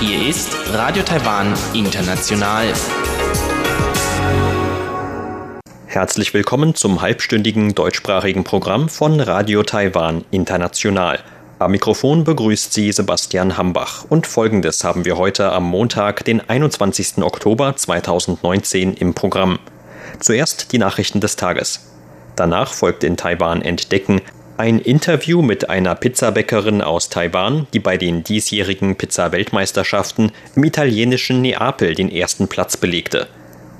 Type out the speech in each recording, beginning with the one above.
Hier ist Radio Taiwan International. Herzlich willkommen zum halbstündigen deutschsprachigen Programm von Radio Taiwan International. Am Mikrofon begrüßt Sie Sebastian Hambach und folgendes haben wir heute am Montag, den 21. Oktober 2019 im Programm. Zuerst die Nachrichten des Tages. Danach folgt in Taiwan Entdecken ein Interview mit einer Pizzabäckerin aus Taiwan, die bei den diesjährigen Pizza-Weltmeisterschaften im italienischen Neapel den ersten Platz belegte.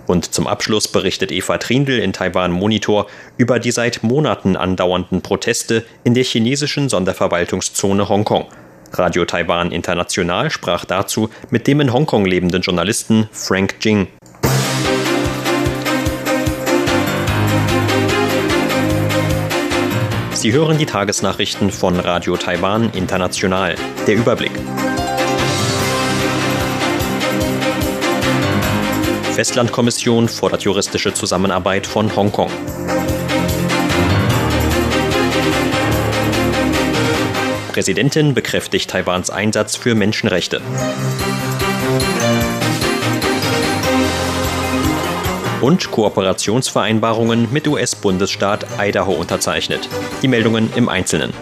Und zum Abschluss berichtet Eva Trindl in Taiwan Monitor über die seit Monaten andauernden Proteste in der chinesischen Sonderverwaltungszone Hongkong. Radio Taiwan International sprach dazu mit dem in Hongkong lebenden Journalisten Frank Jing. Sie hören die Tagesnachrichten von Radio Taiwan International. Der Überblick. Festlandkommission fordert juristische Zusammenarbeit von Hongkong. Präsidentin bekräftigt Taiwans Einsatz für Menschenrechte. Und Kooperationsvereinbarungen mit US-Bundesstaat Idaho unterzeichnet. Die Meldungen im Einzelnen.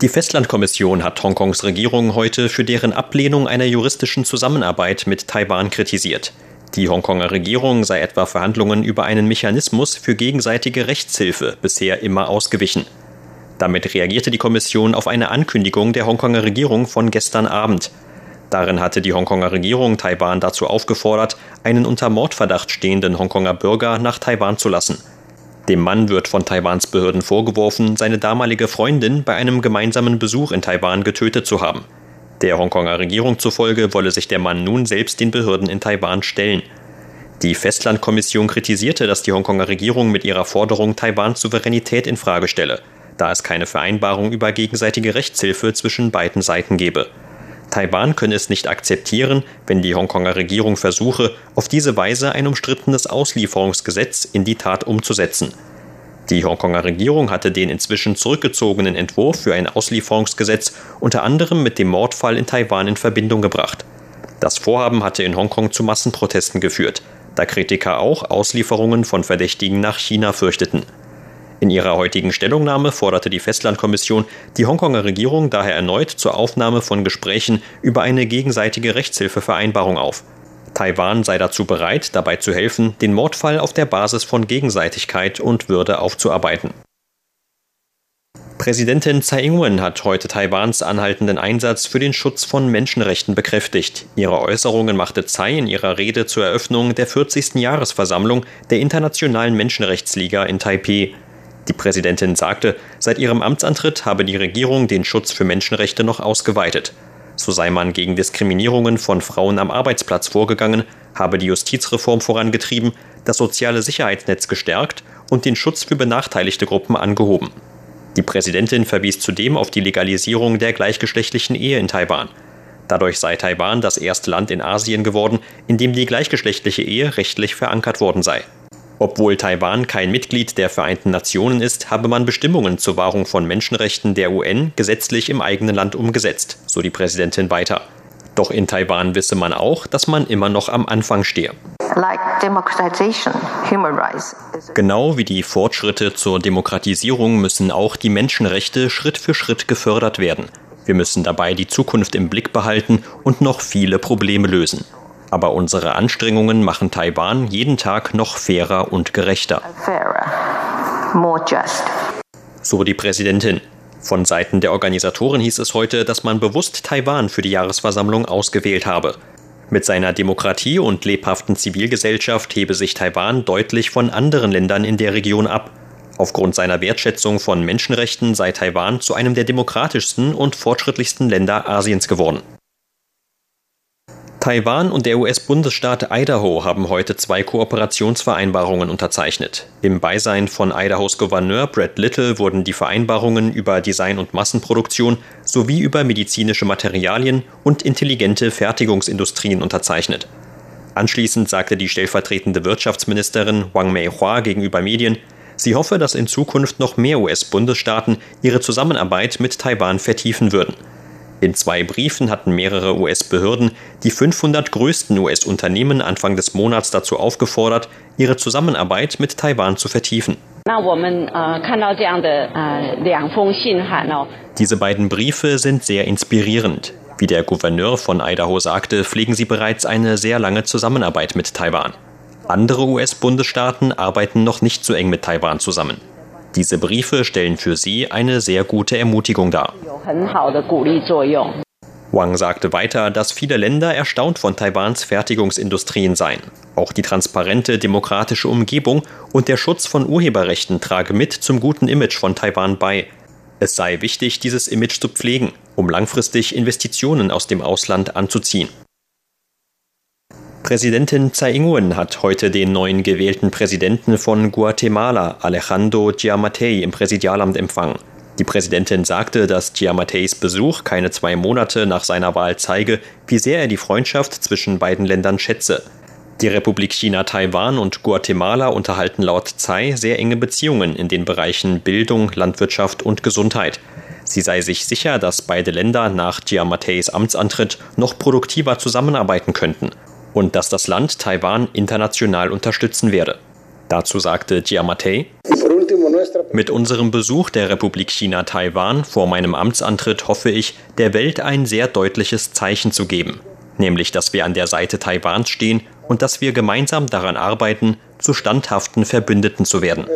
Die Festlandkommission hat Hongkongs Regierung heute für deren Ablehnung einer juristischen Zusammenarbeit mit Taiwan kritisiert. Die Hongkonger Regierung sei etwa Verhandlungen über einen Mechanismus für gegenseitige Rechtshilfe bisher immer ausgewichen. Damit reagierte die Kommission auf eine Ankündigung der Hongkonger Regierung von gestern Abend. Darin hatte die Hongkonger Regierung Taiwan dazu aufgefordert, einen unter Mordverdacht stehenden Hongkonger Bürger nach Taiwan zu lassen. Dem Mann wird von Taiwans Behörden vorgeworfen, seine damalige Freundin bei einem gemeinsamen Besuch in Taiwan getötet zu haben. Der Hongkonger Regierung zufolge wolle sich der Mann nun selbst den Behörden in Taiwan stellen. Die Festlandkommission kritisierte, dass die Hongkonger Regierung mit ihrer Forderung Taiwans Souveränität in Frage stelle, da es keine Vereinbarung über gegenseitige Rechtshilfe zwischen beiden Seiten gebe. Taiwan könne es nicht akzeptieren, wenn die Hongkonger Regierung versuche, auf diese Weise ein umstrittenes Auslieferungsgesetz in die Tat umzusetzen. Die Hongkonger Regierung hatte den inzwischen zurückgezogenen Entwurf für ein Auslieferungsgesetz unter anderem mit dem Mordfall in Taiwan in Verbindung gebracht. Das Vorhaben hatte in Hongkong zu Massenprotesten geführt, da Kritiker auch Auslieferungen von Verdächtigen nach China fürchteten. In ihrer heutigen Stellungnahme forderte die Festlandkommission die Hongkonger Regierung daher erneut zur Aufnahme von Gesprächen über eine gegenseitige Rechtshilfevereinbarung auf. Taiwan sei dazu bereit, dabei zu helfen, den Mordfall auf der Basis von Gegenseitigkeit und Würde aufzuarbeiten. Präsidentin Tsai Ing-wen hat heute Taiwans anhaltenden Einsatz für den Schutz von Menschenrechten bekräftigt. Ihre Äußerungen machte Tsai in ihrer Rede zur Eröffnung der 40. Jahresversammlung der Internationalen Menschenrechtsliga in Taipeh. Die Präsidentin sagte, seit ihrem Amtsantritt habe die Regierung den Schutz für Menschenrechte noch ausgeweitet. So sei man gegen Diskriminierungen von Frauen am Arbeitsplatz vorgegangen, habe die Justizreform vorangetrieben, das soziale Sicherheitsnetz gestärkt und den Schutz für benachteiligte Gruppen angehoben. Die Präsidentin verwies zudem auf die Legalisierung der gleichgeschlechtlichen Ehe in Taiwan. Dadurch sei Taiwan das erste Land in Asien geworden, in dem die gleichgeschlechtliche Ehe rechtlich verankert worden sei. Obwohl Taiwan kein Mitglied der Vereinten Nationen ist, habe man Bestimmungen zur Wahrung von Menschenrechten der UN gesetzlich im eigenen Land umgesetzt, so die Präsidentin weiter. Doch in Taiwan wisse man auch, dass man immer noch am Anfang stehe. Genau wie die Fortschritte zur Demokratisierung müssen auch die Menschenrechte Schritt für Schritt gefördert werden. Wir müssen dabei die Zukunft im Blick behalten und noch viele Probleme lösen. Aber unsere Anstrengungen machen Taiwan jeden Tag noch fairer und gerechter. So die Präsidentin. Von Seiten der Organisatoren hieß es heute, dass man bewusst Taiwan für die Jahresversammlung ausgewählt habe. Mit seiner Demokratie und lebhaften Zivilgesellschaft hebe sich Taiwan deutlich von anderen Ländern in der Region ab. Aufgrund seiner Wertschätzung von Menschenrechten sei Taiwan zu einem der demokratischsten und fortschrittlichsten Länder Asiens geworden. Taiwan und der US-Bundesstaat Idaho haben heute zwei Kooperationsvereinbarungen unterzeichnet. Im Beisein von Idahos Gouverneur Brad Little wurden die Vereinbarungen über Design- und Massenproduktion sowie über medizinische Materialien und intelligente Fertigungsindustrien unterzeichnet. Anschließend sagte die stellvertretende Wirtschaftsministerin Wang Mei-Hua gegenüber Medien, Sie hoffe, dass in Zukunft noch mehr US-Bundesstaaten ihre Zusammenarbeit mit Taiwan vertiefen würden. In zwei Briefen hatten mehrere US-Behörden die 500 größten US-Unternehmen Anfang des Monats dazu aufgefordert, ihre Zusammenarbeit mit Taiwan zu vertiefen. Diese beiden Briefe sind sehr inspirierend. Wie der Gouverneur von Idaho sagte, pflegen sie bereits eine sehr lange Zusammenarbeit mit Taiwan. Andere US-Bundesstaaten arbeiten noch nicht so eng mit Taiwan zusammen. Diese Briefe stellen für sie eine sehr gute Ermutigung dar. Wang sagte weiter, dass viele Länder erstaunt von Taiwans Fertigungsindustrien seien. Auch die transparente demokratische Umgebung und der Schutz von Urheberrechten trage mit zum guten Image von Taiwan bei. Es sei wichtig, dieses Image zu pflegen, um langfristig Investitionen aus dem Ausland anzuziehen. Präsidentin Tsai Ing-wen hat heute den neuen gewählten Präsidenten von Guatemala, Alejandro Giammattei, im Präsidialamt empfangen. Die Präsidentin sagte, dass Giammatteis Besuch keine zwei Monate nach seiner Wahl zeige, wie sehr er die Freundschaft zwischen beiden Ländern schätze. Die Republik China Taiwan und Guatemala unterhalten laut Tsai sehr enge Beziehungen in den Bereichen Bildung, Landwirtschaft und Gesundheit. Sie sei sich sicher, dass beide Länder nach Giammatteis Amtsantritt noch produktiver zusammenarbeiten könnten und dass das Land Taiwan international unterstützen werde. Dazu sagte Giammattei, mit unserem Besuch der Republik China Taiwan vor meinem Amtsantritt hoffe ich, der Welt ein sehr deutliches Zeichen zu geben, nämlich dass wir an der Seite Taiwans stehen und dass wir gemeinsam daran arbeiten, zu standhaften Verbündeten zu werden.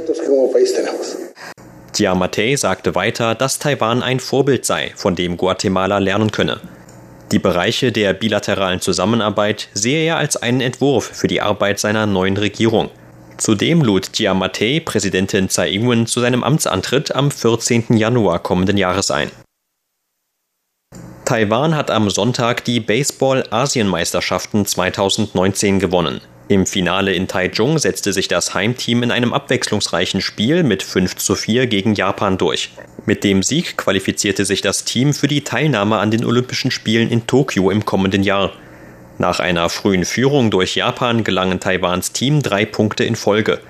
Giammattei sagte weiter, dass Taiwan ein Vorbild sei, von dem Guatemala lernen könne. Die Bereiche der bilateralen Zusammenarbeit sehe er als einen Entwurf für die Arbeit seiner neuen Regierung. Zudem lud Giammattei Präsidentin Tsai Ing-wen zu seinem Amtsantritt am 14. Januar kommenden Jahres ein. Taiwan hat am Sonntag die Baseball-Asienmeisterschaften 2019 gewonnen. Im Finale in Taichung setzte sich das Heimteam in einem abwechslungsreichen Spiel mit 5 zu 4 gegen Japan durch. Mit dem Sieg qualifizierte sich das Team für die Teilnahme an den Olympischen Spielen in Tokio im kommenden Jahr. Nach einer frühen Führung durch Japan gelangen Taiwans Team drei Punkte in Folge.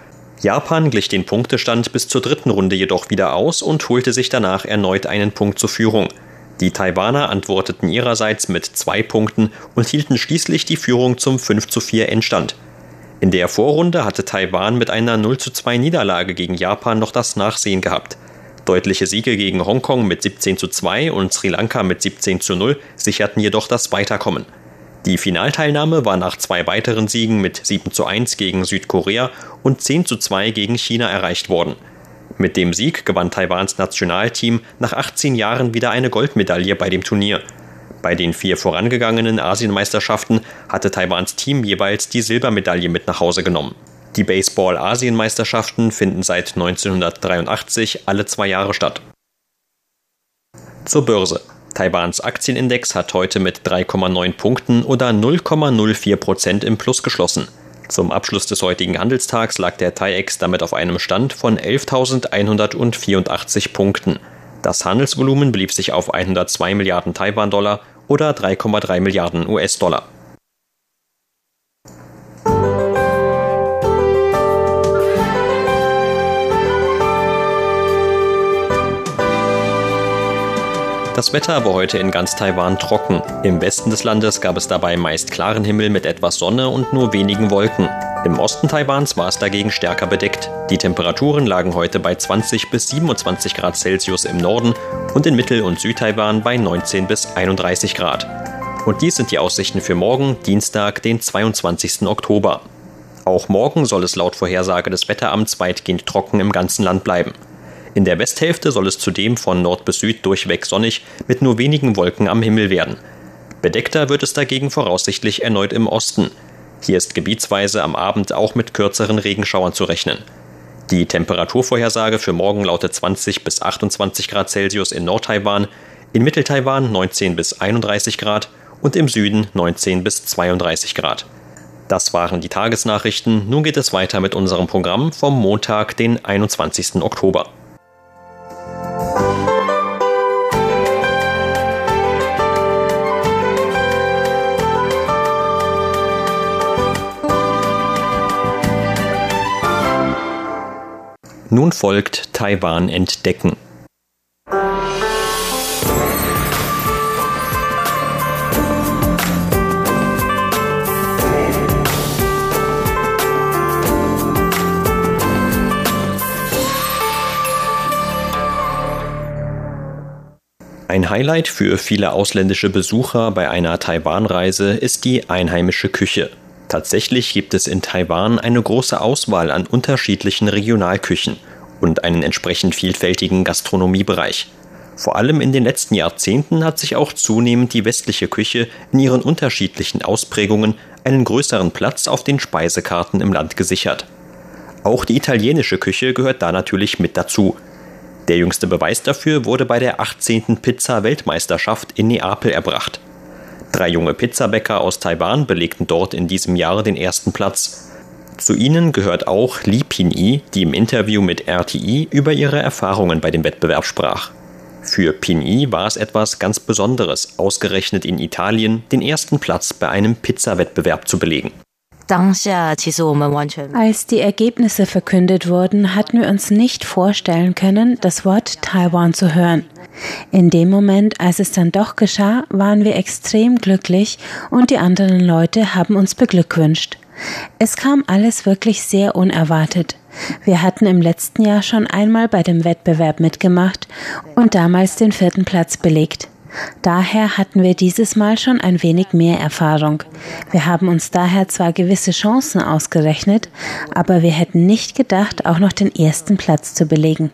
Japan glich den Punktestand bis zur dritten Runde jedoch wieder aus und holte sich danach erneut einen Punkt zur Führung. Die Taiwaner antworteten ihrerseits mit zwei Punkten und hielten schließlich die Führung zum 5 zu 4 Endstand. In der Vorrunde hatte Taiwan mit einer 0 zu 2 Niederlage gegen Japan noch das Nachsehen gehabt. Deutliche Siege gegen Hongkong mit 17 zu 2 und Sri Lanka mit 17 zu 0 sicherten jedoch das Weiterkommen. Die Finalteilnahme war nach zwei weiteren Siegen mit 7 zu 1 gegen Südkorea und 10 zu 2 gegen China erreicht worden. Mit dem Sieg gewann Taiwans Nationalteam nach 18 Jahren wieder eine Goldmedaille bei dem Turnier. Bei den vier vorangegangenen Asienmeisterschaften hatte Taiwans Team jeweils die Silbermedaille mit nach Hause genommen. Die Baseball-Asienmeisterschaften finden seit 1983 alle zwei Jahre statt. Zur Börse. Taiwans Aktienindex hat heute mit 3,9 Punkten oder 0,04 Prozent im Plus geschlossen. Zum Abschluss des heutigen Handelstags lag der TAIEX damit auf einem Stand von 11.184 Punkten. Das Handelsvolumen blieb sich auf 102 Milliarden Taiwan-Dollar oder 3,3 Milliarden US-Dollar. Das Wetter war heute in ganz Taiwan trocken. Im Westen des Landes gab es dabei meist klaren Himmel mit etwas Sonne und nur wenigen Wolken. Im Osten Taiwans war es dagegen stärker bedeckt. Die Temperaturen lagen heute bei 20 bis 27 Grad Celsius im Norden und in Mittel- und Südtaiwan bei 19 bis 31 Grad. Und dies sind die Aussichten für morgen, Dienstag, den 22. Oktober. Auch morgen soll es laut Vorhersage des Wetteramts weitgehend trocken im ganzen Land bleiben. In der Westhälfte soll es zudem von Nord bis Süd durchweg sonnig mit nur wenigen Wolken am Himmel werden. Bedeckter wird es dagegen voraussichtlich erneut im Osten. Hier ist gebietsweise am Abend auch mit kürzeren Regenschauern zu rechnen. Die Temperaturvorhersage für morgen lautet 20 bis 28 Grad Celsius in Nordtaiwan, in Mitteltaiwan 19 bis 31 Grad und im Süden 19 bis 32 Grad. Das waren die Tagesnachrichten. Nun geht es weiter mit unserem Programm vom Montag, den 21. Oktober. Nun folgt Taiwan entdecken. Ein Highlight für viele ausländische Besucher bei einer Taiwan-Reise ist die einheimische Küche. Tatsächlich gibt es in Taiwan eine große Auswahl an unterschiedlichen Regionalküchen und einen entsprechend vielfältigen Gastronomiebereich. Vor allem in den letzten Jahrzehnten hat sich auch zunehmend die westliche Küche in ihren unterschiedlichen Ausprägungen einen größeren Platz auf den Speisekarten im Land gesichert. Auch die italienische Küche gehört da natürlich mit dazu – der jüngste Beweis dafür wurde bei der 18. Pizza-Weltmeisterschaft in Neapel erbracht. Drei junge Pizzabäcker aus Taiwan belegten dort in diesem Jahr den ersten Platz. Zu ihnen gehört auch Li Pinyi, die im Interview mit RTI über ihre Erfahrungen bei dem Wettbewerb sprach. Für Pinyi war es etwas ganz Besonderes, ausgerechnet in Italien den ersten Platz bei einem Pizzawettbewerb zu belegen. Als die Ergebnisse verkündet wurden, hatten wir uns nicht vorstellen können, das Wort Taiwan zu hören. In dem Moment, als es dann doch geschah, waren wir extrem glücklich und die anderen Leute haben uns beglückwünscht. Es kam alles wirklich sehr unerwartet. Wir hatten im letzten Jahr schon einmal bei dem Wettbewerb mitgemacht und damals den vierten Platz belegt. Daher hatten wir dieses Mal schon ein wenig mehr Erfahrung. Wir haben uns daher zwar gewisse Chancen ausgerechnet, aber wir hätten nicht gedacht, auch noch den ersten Platz zu belegen.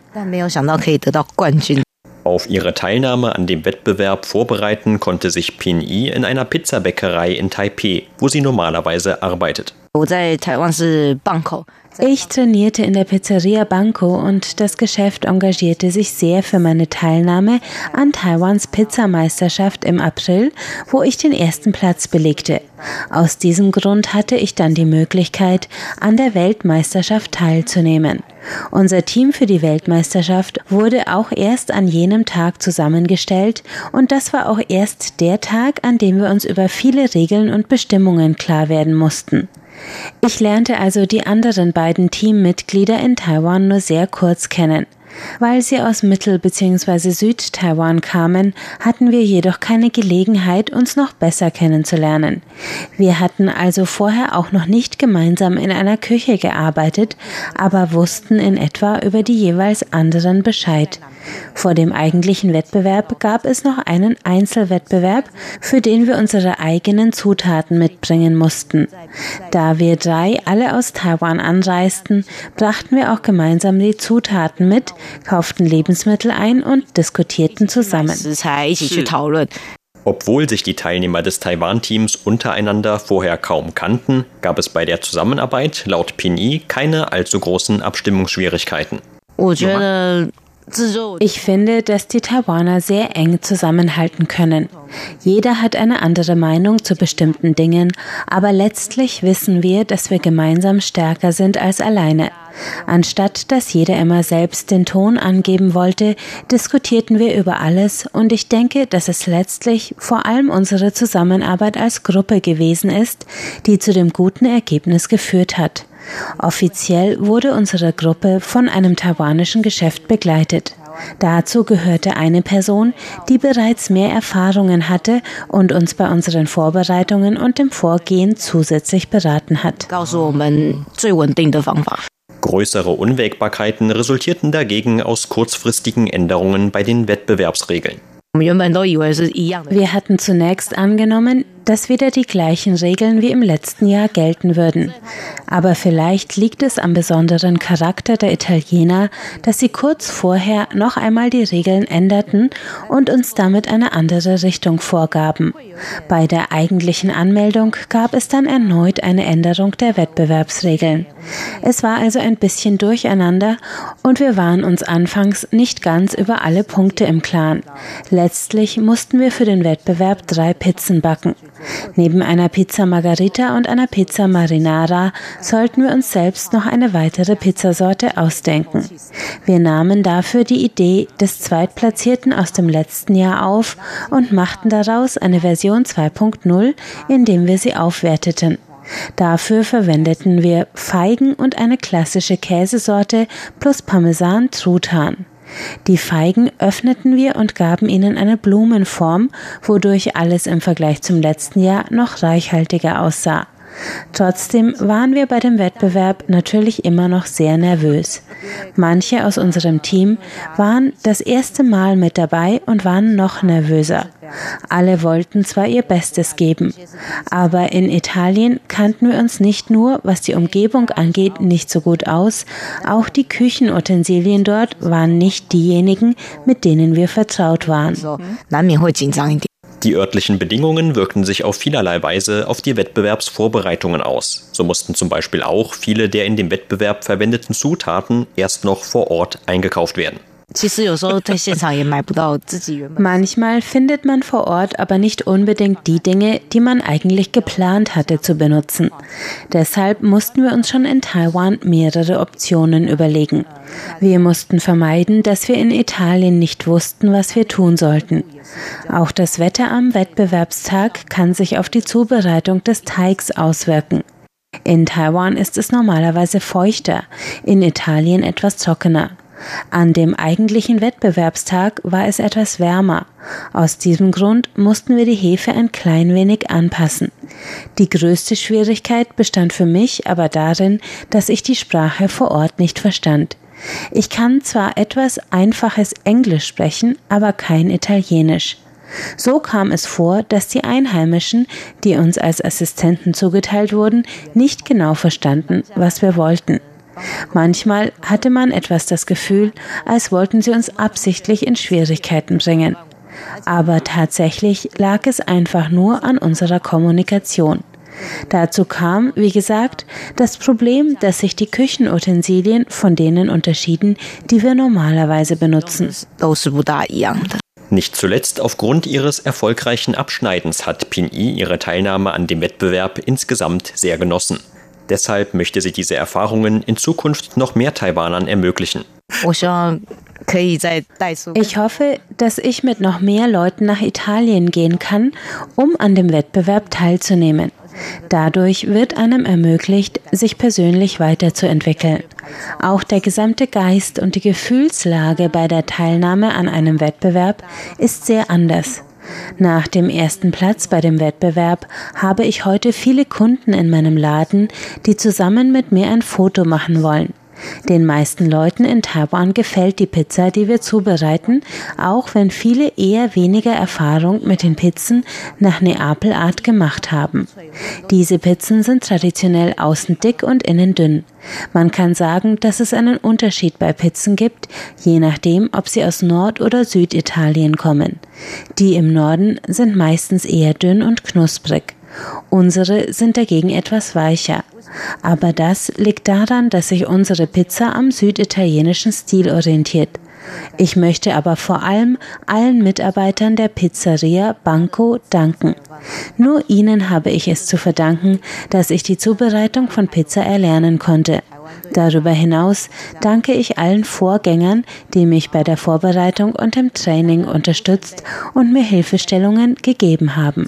Auf ihre Teilnahme an dem Wettbewerb vorbereiten konnte sich Pin Yi in einer Pizzabäckerei in Taipei, wo sie normalerweise arbeitet. Ich trainierte in der Pizzeria Banco und das Geschäft engagierte sich sehr für meine Teilnahme an Taiwans Pizzameisterschaft im April, wo ich den ersten Platz belegte. Aus diesem Grund hatte ich dann die Möglichkeit, an der Weltmeisterschaft teilzunehmen. Unser Team für die Weltmeisterschaft wurde auch erst an jenem Tag zusammengestellt und das war auch erst der Tag, an dem wir uns über viele Regeln und Bestimmungen klar werden mussten. Ich lernte also die anderen beiden Teammitglieder in Taiwan nur sehr kurz kennen. Weil sie aus Mittel- bzw. Süd-Taiwan kamen, hatten wir jedoch keine Gelegenheit, uns noch besser kennenzulernen. Wir hatten also vorher auch noch nicht gemeinsam in einer Küche gearbeitet, aber wussten in etwa über die jeweils anderen Bescheid. Vor dem eigentlichen Wettbewerb gab es noch einen Einzelwettbewerb, für den wir unsere eigenen Zutaten mitbringen mussten. Da wir drei alle aus Taiwan anreisten, brachten wir auch gemeinsam die Zutaten mit, kauften Lebensmittel ein und diskutierten zusammen. Obwohl sich die Teilnehmer des Taiwan-Teams untereinander vorher kaum kannten, gab es bei der Zusammenarbeit laut Pini keine allzu großen Abstimmungsschwierigkeiten. Ich finde, dass die Taiwaner sehr eng zusammenhalten können. Jeder hat eine andere Meinung zu bestimmten Dingen, aber letztlich wissen wir, dass wir gemeinsam stärker sind als alleine. Anstatt dass jeder immer selbst den Ton angeben wollte, diskutierten wir über alles und ich denke, dass es letztlich vor allem unsere Zusammenarbeit als Gruppe gewesen ist, die zu dem guten Ergebnis geführt hat. Offiziell wurde unsere Gruppe von einem taiwanischen Geschäft begleitet. Dazu gehörte eine Person, die bereits mehr Erfahrungen hatte und uns bei unseren Vorbereitungen und dem Vorgehen zusätzlich beraten hat. Größere Unwägbarkeiten resultierten dagegen aus kurzfristigen Änderungen bei den Wettbewerbsregeln. Wir hatten zunächst angenommen, dass wieder die gleichen Regeln wie im letzten Jahr gelten würden. Aber vielleicht liegt es am besonderen Charakter der Italiener, dass sie kurz vorher noch einmal die Regeln änderten und uns damit eine andere Richtung vorgaben. Bei der eigentlichen Anmeldung gab es dann erneut eine Änderung der Wettbewerbsregeln. Es war also ein bisschen durcheinander und wir waren uns anfangs nicht ganz über alle Punkte im Klaren. Letztlich mussten wir für den Wettbewerb drei Pizzen backen. Neben einer Pizza Margarita und einer Pizza Marinara sollten wir uns selbst noch eine weitere Pizzasorte ausdenken. Wir nahmen dafür die Idee des Zweitplatzierten aus dem letzten Jahr auf und machten daraus eine Version 2.0, indem wir sie aufwerteten. Dafür verwendeten wir Feigen und eine klassische Käsesorte plus Parmesan Truthahn. Die Feigen öffneten wir und gaben ihnen eine Blumenform, wodurch alles im Vergleich zum letzten Jahr noch reichhaltiger aussah. Trotzdem waren wir bei dem Wettbewerb natürlich immer noch sehr nervös. Manche aus unserem Team waren das erste Mal mit dabei und waren noch nervöser. Alle wollten zwar ihr Bestes geben, aber in Italien kannten wir uns nicht nur, was die Umgebung angeht, nicht so gut aus, auch die Küchenutensilien dort waren nicht diejenigen, mit denen wir vertraut waren. Die örtlichen Bedingungen wirkten sich auf vielerlei Weise auf die Wettbewerbsvorbereitungen aus. So mussten zum Beispiel auch viele der in dem Wettbewerb verwendeten Zutaten erst noch vor Ort eingekauft werden. Manchmal findet man vor Ort aber nicht unbedingt die Dinge, die man eigentlich geplant hatte zu benutzen. Deshalb mussten wir uns schon in Taiwan mehrere Optionen überlegen. Wir mussten vermeiden, dass wir in Italien nicht wussten, was wir tun sollten. Auch das Wetter am Wettbewerbstag kann sich auf die Zubereitung des Teigs auswirken. In Taiwan ist es normalerweise feuchter, in Italien etwas trockener. An dem eigentlichen Wettbewerbstag war es etwas wärmer. Aus diesem Grund mussten wir die Hefe ein klein wenig anpassen. Die größte Schwierigkeit bestand für mich aber darin, dass ich die Sprache vor Ort nicht verstand. Ich kann zwar etwas einfaches Englisch sprechen, aber kein Italienisch. So kam es vor, dass die Einheimischen, die uns als Assistenten zugeteilt wurden, nicht genau verstanden, was wir wollten. Manchmal hatte man etwas das Gefühl, als wollten sie uns absichtlich in Schwierigkeiten bringen. Aber tatsächlich lag es einfach nur an unserer Kommunikation. Dazu kam, wie gesagt, das Problem, dass sich die Küchenutensilien von denen unterschieden, die wir normalerweise benutzen. Nicht zuletzt aufgrund ihres erfolgreichen Abschneidens hat Pin-I ihre Teilnahme an dem Wettbewerb insgesamt sehr genossen. Deshalb möchte sie diese Erfahrungen in Zukunft noch mehr Taiwanern ermöglichen. Ich hoffe, dass ich mit noch mehr Leuten nach Italien gehen kann, um an dem Wettbewerb teilzunehmen. Dadurch wird einem ermöglicht, sich persönlich weiterzuentwickeln. Auch der gesamte Geist und die Gefühlslage bei der Teilnahme an einem Wettbewerb ist sehr anders. Nach dem ersten Platz bei dem Wettbewerb habe ich heute viele Kunden in meinem Laden, die zusammen mit mir ein Foto machen wollen. Den meisten Leuten in Taiwan gefällt die Pizza, die wir zubereiten, auch wenn viele eher weniger Erfahrung mit den Pizzen nach Neapelart gemacht haben. Diese Pizzen sind traditionell außen dick und innen dünn. Man kann sagen, dass es einen Unterschied bei Pizzen gibt, je nachdem, ob sie aus Nord- oder Süditalien kommen. Die im Norden sind meistens eher dünn und knusprig. Unsere sind dagegen etwas weicher. Aber das liegt daran, dass sich unsere Pizza am süditalienischen Stil orientiert. Ich möchte aber vor allem allen Mitarbeitern der Pizzeria Banco danken. Nur ihnen habe ich es zu verdanken, dass ich die Zubereitung von Pizza erlernen konnte. Darüber hinaus danke ich allen Vorgängern, die mich bei der Vorbereitung und dem Training unterstützt und mir Hilfestellungen gegeben haben.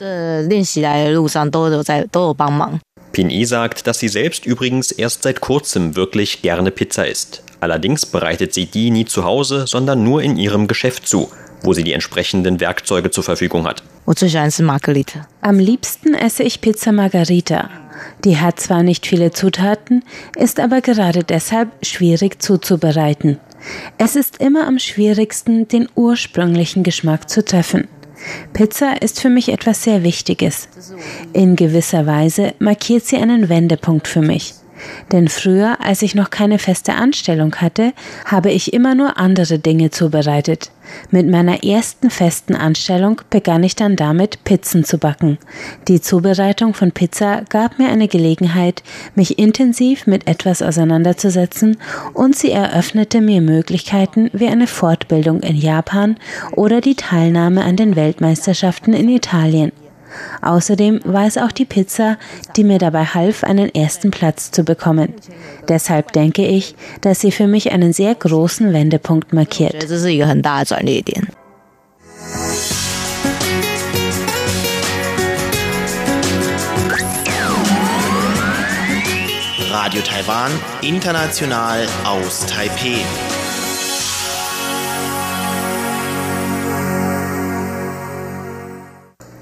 Pin-I sagt, dass sie selbst übrigens erst seit kurzem wirklich gerne Pizza isst. Allerdings bereitet sie die nie zu Hause, sondern nur in ihrem Geschäft zu, wo sie die entsprechenden Werkzeuge zur Verfügung hat. Am liebsten esse ich Pizza Margarita. Die hat zwar nicht viele Zutaten, ist aber gerade deshalb schwierig zuzubereiten. Es ist immer am schwierigsten, den ursprünglichen Geschmack zu treffen. Pizza ist für mich etwas sehr Wichtiges. In gewisser Weise markiert sie einen Wendepunkt für mich. Denn früher, als ich noch keine feste Anstellung hatte, habe ich immer nur andere Dinge zubereitet. Mit meiner ersten festen Anstellung begann ich dann damit, Pizzen zu backen. Die Zubereitung von Pizza gab mir eine Gelegenheit, mich intensiv mit etwas auseinanderzusetzen und sie eröffnete mir Möglichkeiten wie eine Fortbildung in Japan oder die Teilnahme an den Weltmeisterschaften in Italien. Außerdem war es auch die Pizza, die mir dabei half, einen ersten Platz zu bekommen. Deshalb denke ich, dass sie für mich einen sehr großen Wendepunkt markiert. Radio Taiwan, international aus Taipeh.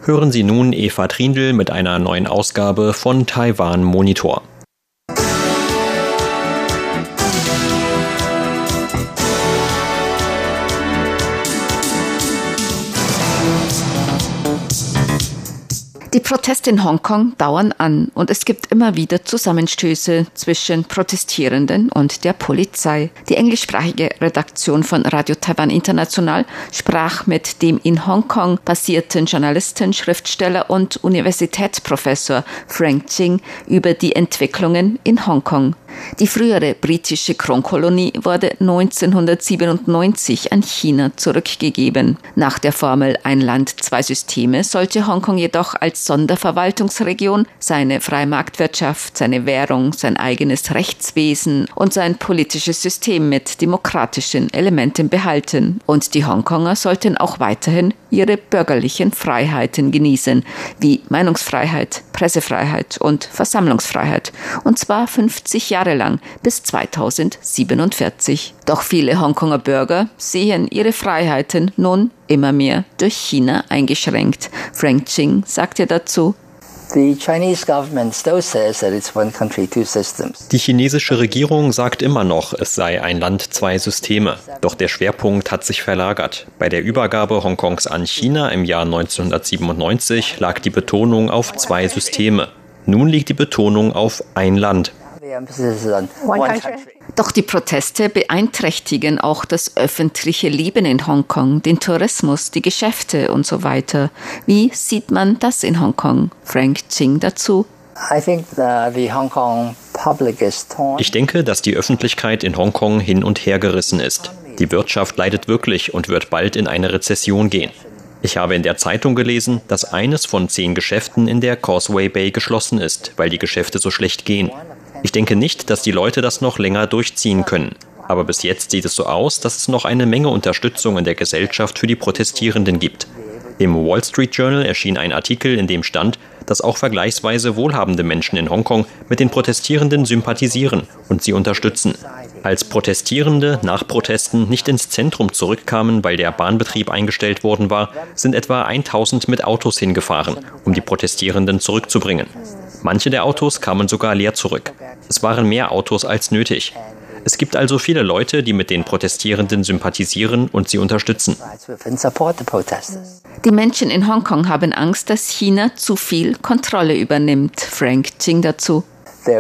Hören Sie nun Eva Trindl mit einer neuen Ausgabe von Taiwan Monitor. Die Proteste in Hongkong dauern an und es gibt immer wieder Zusammenstöße zwischen Protestierenden und der Polizei. Die englischsprachige Redaktion von Radio Taiwan International sprach mit dem in Hongkong basierten Journalisten, Schriftsteller und Universitätsprofessor Frank Ching über die Entwicklungen in Hongkong. Die frühere britische Kronkolonie wurde 1997 an China zurückgegeben. Nach der Formel Ein Land, zwei Systeme sollte Hongkong jedoch als Sonderverwaltungsregion seine freie Marktwirtschaft, seine Währung, sein eigenes Rechtswesen und sein politisches System mit demokratischen Elementen behalten. Und die Hongkonger sollten auch weiterhin ihre bürgerlichen Freiheiten genießen, wie Meinungsfreiheit, Pressefreiheit und Versammlungsfreiheit. Und zwar 50 Jahre lang bis 2047. Doch viele Hongkonger Bürger sehen ihre Freiheiten nun immer mehr durch China eingeschränkt. Frank Ching sagte dazu, die chinesische Regierung sagt immer noch, es sei ein Land, zwei Systeme. Doch der Schwerpunkt hat sich verlagert. Bei der Übergabe Hongkongs an China im Jahr 1997 lag die Betonung auf zwei Systeme. Nun liegt die Betonung auf ein Land. Doch die Proteste beeinträchtigen auch das öffentliche Leben in Hongkong, den Tourismus, die Geschäfte und so weiter. Wie sieht man das in Hongkong? Frank Ching dazu. Ich denke, dass die Öffentlichkeit in Hongkong hin und her gerissen ist. Die Wirtschaft leidet wirklich und wird bald in eine Rezession gehen. Ich habe in der Zeitung gelesen, dass eines von zehn Geschäften in der Causeway Bay geschlossen ist, weil die Geschäfte so schlecht gehen. Ich denke nicht, dass die Leute das noch länger durchziehen können. Aber bis jetzt sieht es so aus, dass es noch eine Menge Unterstützung in der Gesellschaft für die Protestierenden gibt. Im Wall Street Journal erschien ein Artikel, in dem stand, dass auch vergleichsweise wohlhabende Menschen in Hongkong mit den Protestierenden sympathisieren und sie unterstützen. Als Protestierende nach Protesten nicht ins Zentrum zurückkamen, weil der Bahnbetrieb eingestellt worden war, sind etwa 1000 mit Autos hingefahren, um die Protestierenden zurückzubringen. Manche der Autos kamen sogar leer zurück. Es waren mehr Autos als nötig. Es gibt also viele Leute, die mit den Protestierenden sympathisieren und sie unterstützen. Die Menschen in Hongkong haben Angst, dass China zu viel Kontrolle übernimmt. Frank Ching dazu. Uh,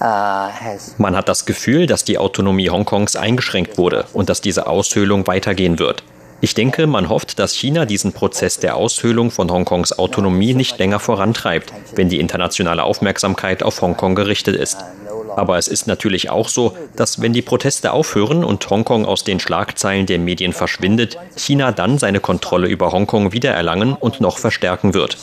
uh, Man hat das Gefühl, dass die Autonomie Hongkongs eingeschränkt wurde und dass diese Aushöhlung weitergehen wird. Ich denke, man hofft, dass China diesen Prozess der Aushöhlung von Hongkongs Autonomie nicht länger vorantreibt, wenn die internationale Aufmerksamkeit auf Hongkong gerichtet ist. Aber es ist natürlich auch so, dass wenn die Proteste aufhören und Hongkong aus den Schlagzeilen der Medien verschwindet, China dann seine Kontrolle über Hongkong wiedererlangen und noch verstärken wird.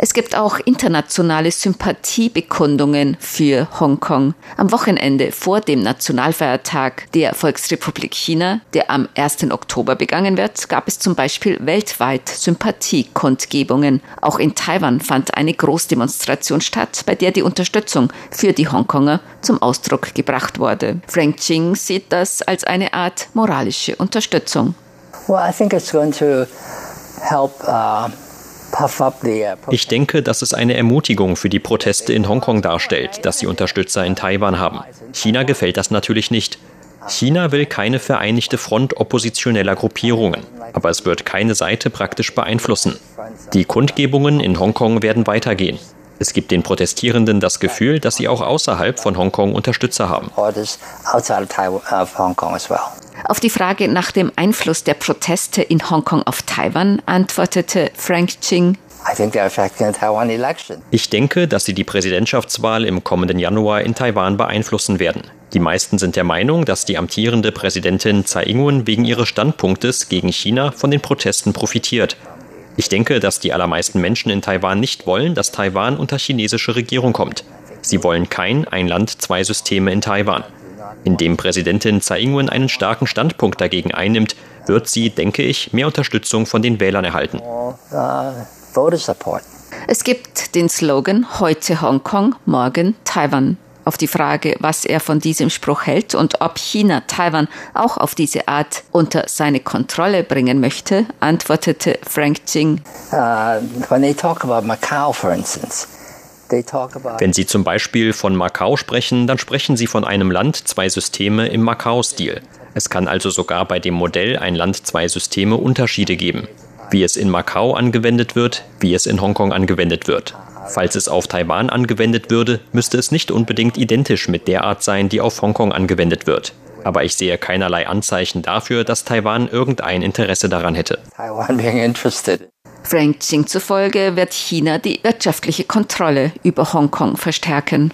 Es gibt auch internationale Sympathiebekundungen für Hongkong. Am Wochenende vor dem Nationalfeiertag der Volksrepublik China, der am 1. Oktober begangen wird, gab es zum Beispiel weltweit Sympathiekundgebungen. Auch in Taiwan fand eine Großdemonstration statt, bei der die Unterstützung für die Hongkonger zum Ausdruck gebracht wurde. Frank Ching sieht das als eine Art moralische Unterstützung. Well, I think it's going to help uh ich denke, dass es eine Ermutigung für die Proteste in Hongkong darstellt, dass sie Unterstützer in Taiwan haben. China gefällt das natürlich nicht. China will keine vereinigte Front oppositioneller Gruppierungen, aber es wird keine Seite praktisch beeinflussen. Die Kundgebungen in Hongkong werden weitergehen. Es gibt den Protestierenden das Gefühl, dass sie auch außerhalb von Hongkong Unterstützer haben. Auf die Frage nach dem Einfluss der Proteste in Hongkong auf Taiwan antwortete Frank Ching, ich denke, dass sie die Präsidentschaftswahl im kommenden Januar in Taiwan beeinflussen werden. Die meisten sind der Meinung, dass die amtierende Präsidentin Tsai Ing-wen wegen ihres Standpunktes gegen China von den Protesten profitiert. Ich denke, dass die allermeisten Menschen in Taiwan nicht wollen, dass Taiwan unter chinesische Regierung kommt. Sie wollen kein Ein Land, zwei Systeme in Taiwan. Indem Präsidentin Tsai Ing-wen einen starken Standpunkt dagegen einnimmt, wird sie, denke ich, mehr Unterstützung von den Wählern erhalten. Es gibt den Slogan heute Hongkong, morgen Taiwan. Auf die Frage, was er von diesem Spruch hält und ob China Taiwan auch auf diese Art unter seine Kontrolle bringen möchte, antwortete Frank Jing. Uh, when they talk about Macau, for instance, wenn Sie zum Beispiel von Macau sprechen, dann sprechen Sie von einem Land, zwei Systeme im Macau-Stil. Es kann also sogar bei dem Modell ein Land, zwei Systeme Unterschiede geben. Wie es in Macau angewendet wird, wie es in Hongkong angewendet wird. Falls es auf Taiwan angewendet würde, müsste es nicht unbedingt identisch mit der Art sein, die auf Hongkong angewendet wird. Aber ich sehe keinerlei Anzeichen dafür, dass Taiwan irgendein Interesse daran hätte. Taiwan being interested. Frank Xing zufolge wird China die wirtschaftliche Kontrolle über Hongkong verstärken.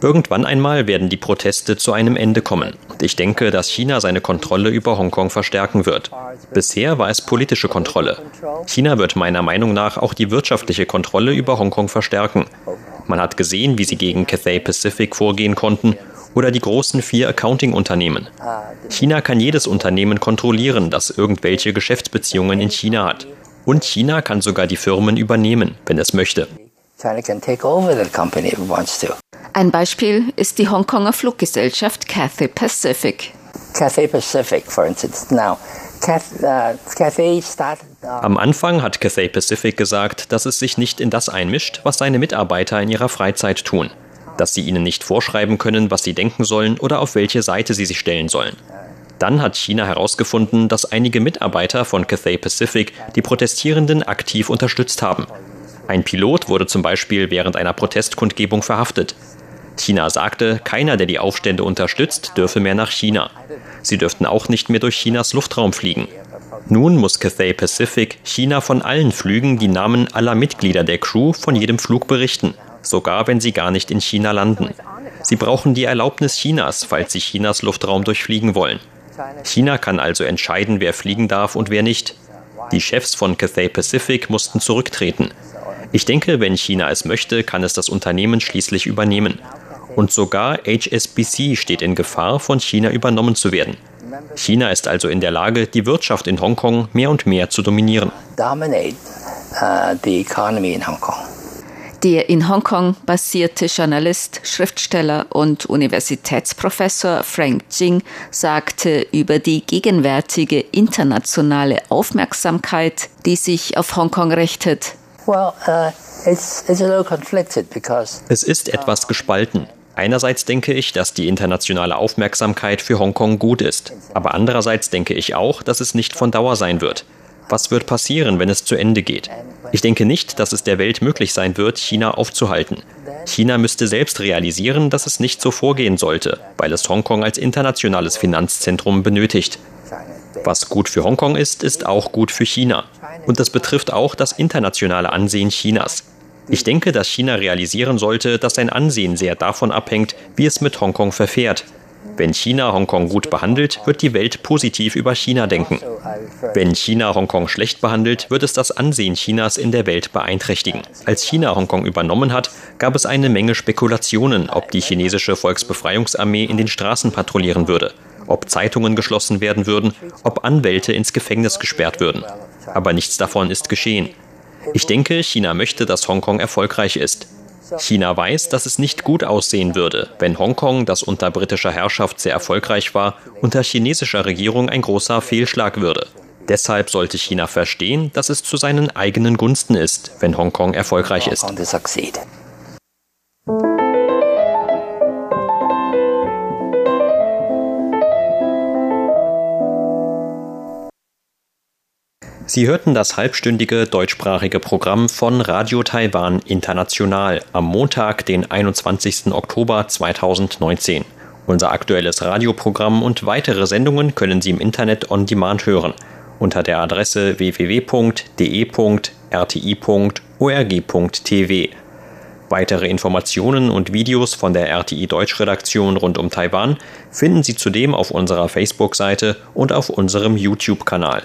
Irgendwann einmal werden die Proteste zu einem Ende kommen. Und ich denke, dass China seine Kontrolle über Hongkong verstärken wird. Bisher war es politische Kontrolle. China wird meiner Meinung nach auch die wirtschaftliche Kontrolle über Hongkong verstärken. Man hat gesehen, wie sie gegen Cathay Pacific vorgehen konnten oder die großen vier Accounting-Unternehmen. China kann jedes Unternehmen kontrollieren, das irgendwelche Geschäftsbeziehungen in China hat. Und China kann sogar die Firmen übernehmen, wenn es möchte. Ein Beispiel ist die Hongkonger Fluggesellschaft Cathay Pacific. Cathay Pacific, for instance. Now, uh, am Anfang hat Cathay Pacific gesagt, dass es sich nicht in das einmischt, was seine Mitarbeiter in ihrer Freizeit tun dass sie ihnen nicht vorschreiben können, was sie denken sollen oder auf welche Seite sie sich stellen sollen. Dann hat China herausgefunden, dass einige Mitarbeiter von Cathay Pacific die Protestierenden aktiv unterstützt haben. Ein Pilot wurde zum Beispiel während einer Protestkundgebung verhaftet. China sagte, keiner, der die Aufstände unterstützt, dürfe mehr nach China. Sie dürften auch nicht mehr durch Chinas Luftraum fliegen. Nun muss Cathay Pacific China von allen Flügen die Namen aller Mitglieder der Crew von jedem Flug berichten sogar wenn sie gar nicht in China landen. Sie brauchen die Erlaubnis Chinas, falls sie Chinas Luftraum durchfliegen wollen. China kann also entscheiden, wer fliegen darf und wer nicht. Die Chefs von Cathay Pacific mussten zurücktreten. Ich denke, wenn China es möchte, kann es das Unternehmen schließlich übernehmen. Und sogar HSBC steht in Gefahr, von China übernommen zu werden. China ist also in der Lage, die Wirtschaft in Hongkong mehr und mehr zu dominieren. Dominate uh, the economy in Hong Kong. Der in Hongkong basierte Journalist, Schriftsteller und Universitätsprofessor Frank Jing sagte über die gegenwärtige internationale Aufmerksamkeit, die sich auf Hongkong richtet. Uh, es ist etwas gespalten. Einerseits denke ich, dass die internationale Aufmerksamkeit für Hongkong gut ist, aber andererseits denke ich auch, dass es nicht von Dauer sein wird. Was wird passieren, wenn es zu Ende geht? Ich denke nicht, dass es der Welt möglich sein wird, China aufzuhalten. China müsste selbst realisieren, dass es nicht so vorgehen sollte, weil es Hongkong als internationales Finanzzentrum benötigt. Was gut für Hongkong ist, ist auch gut für China. Und das betrifft auch das internationale Ansehen Chinas. Ich denke, dass China realisieren sollte, dass sein Ansehen sehr davon abhängt, wie es mit Hongkong verfährt. Wenn China Hongkong gut behandelt, wird die Welt positiv über China denken. Wenn China Hongkong schlecht behandelt, wird es das Ansehen Chinas in der Welt beeinträchtigen. Als China Hongkong übernommen hat, gab es eine Menge Spekulationen, ob die chinesische Volksbefreiungsarmee in den Straßen patrouillieren würde, ob Zeitungen geschlossen werden würden, ob Anwälte ins Gefängnis gesperrt würden. Aber nichts davon ist geschehen. Ich denke, China möchte, dass Hongkong erfolgreich ist. China weiß, dass es nicht gut aussehen würde, wenn Hongkong, das unter britischer Herrschaft sehr erfolgreich war, unter chinesischer Regierung ein großer Fehlschlag würde. Deshalb sollte China verstehen, dass es zu seinen eigenen Gunsten ist, wenn Hongkong erfolgreich ist. Sie hörten das halbstündige deutschsprachige Programm von Radio Taiwan International am Montag, den 21. Oktober 2019. Unser aktuelles Radioprogramm und weitere Sendungen können Sie im Internet on demand hören unter der Adresse www.de.rti.org.tv. Weitere Informationen und Videos von der RTI Deutschredaktion rund um Taiwan finden Sie zudem auf unserer Facebook-Seite und auf unserem YouTube-Kanal.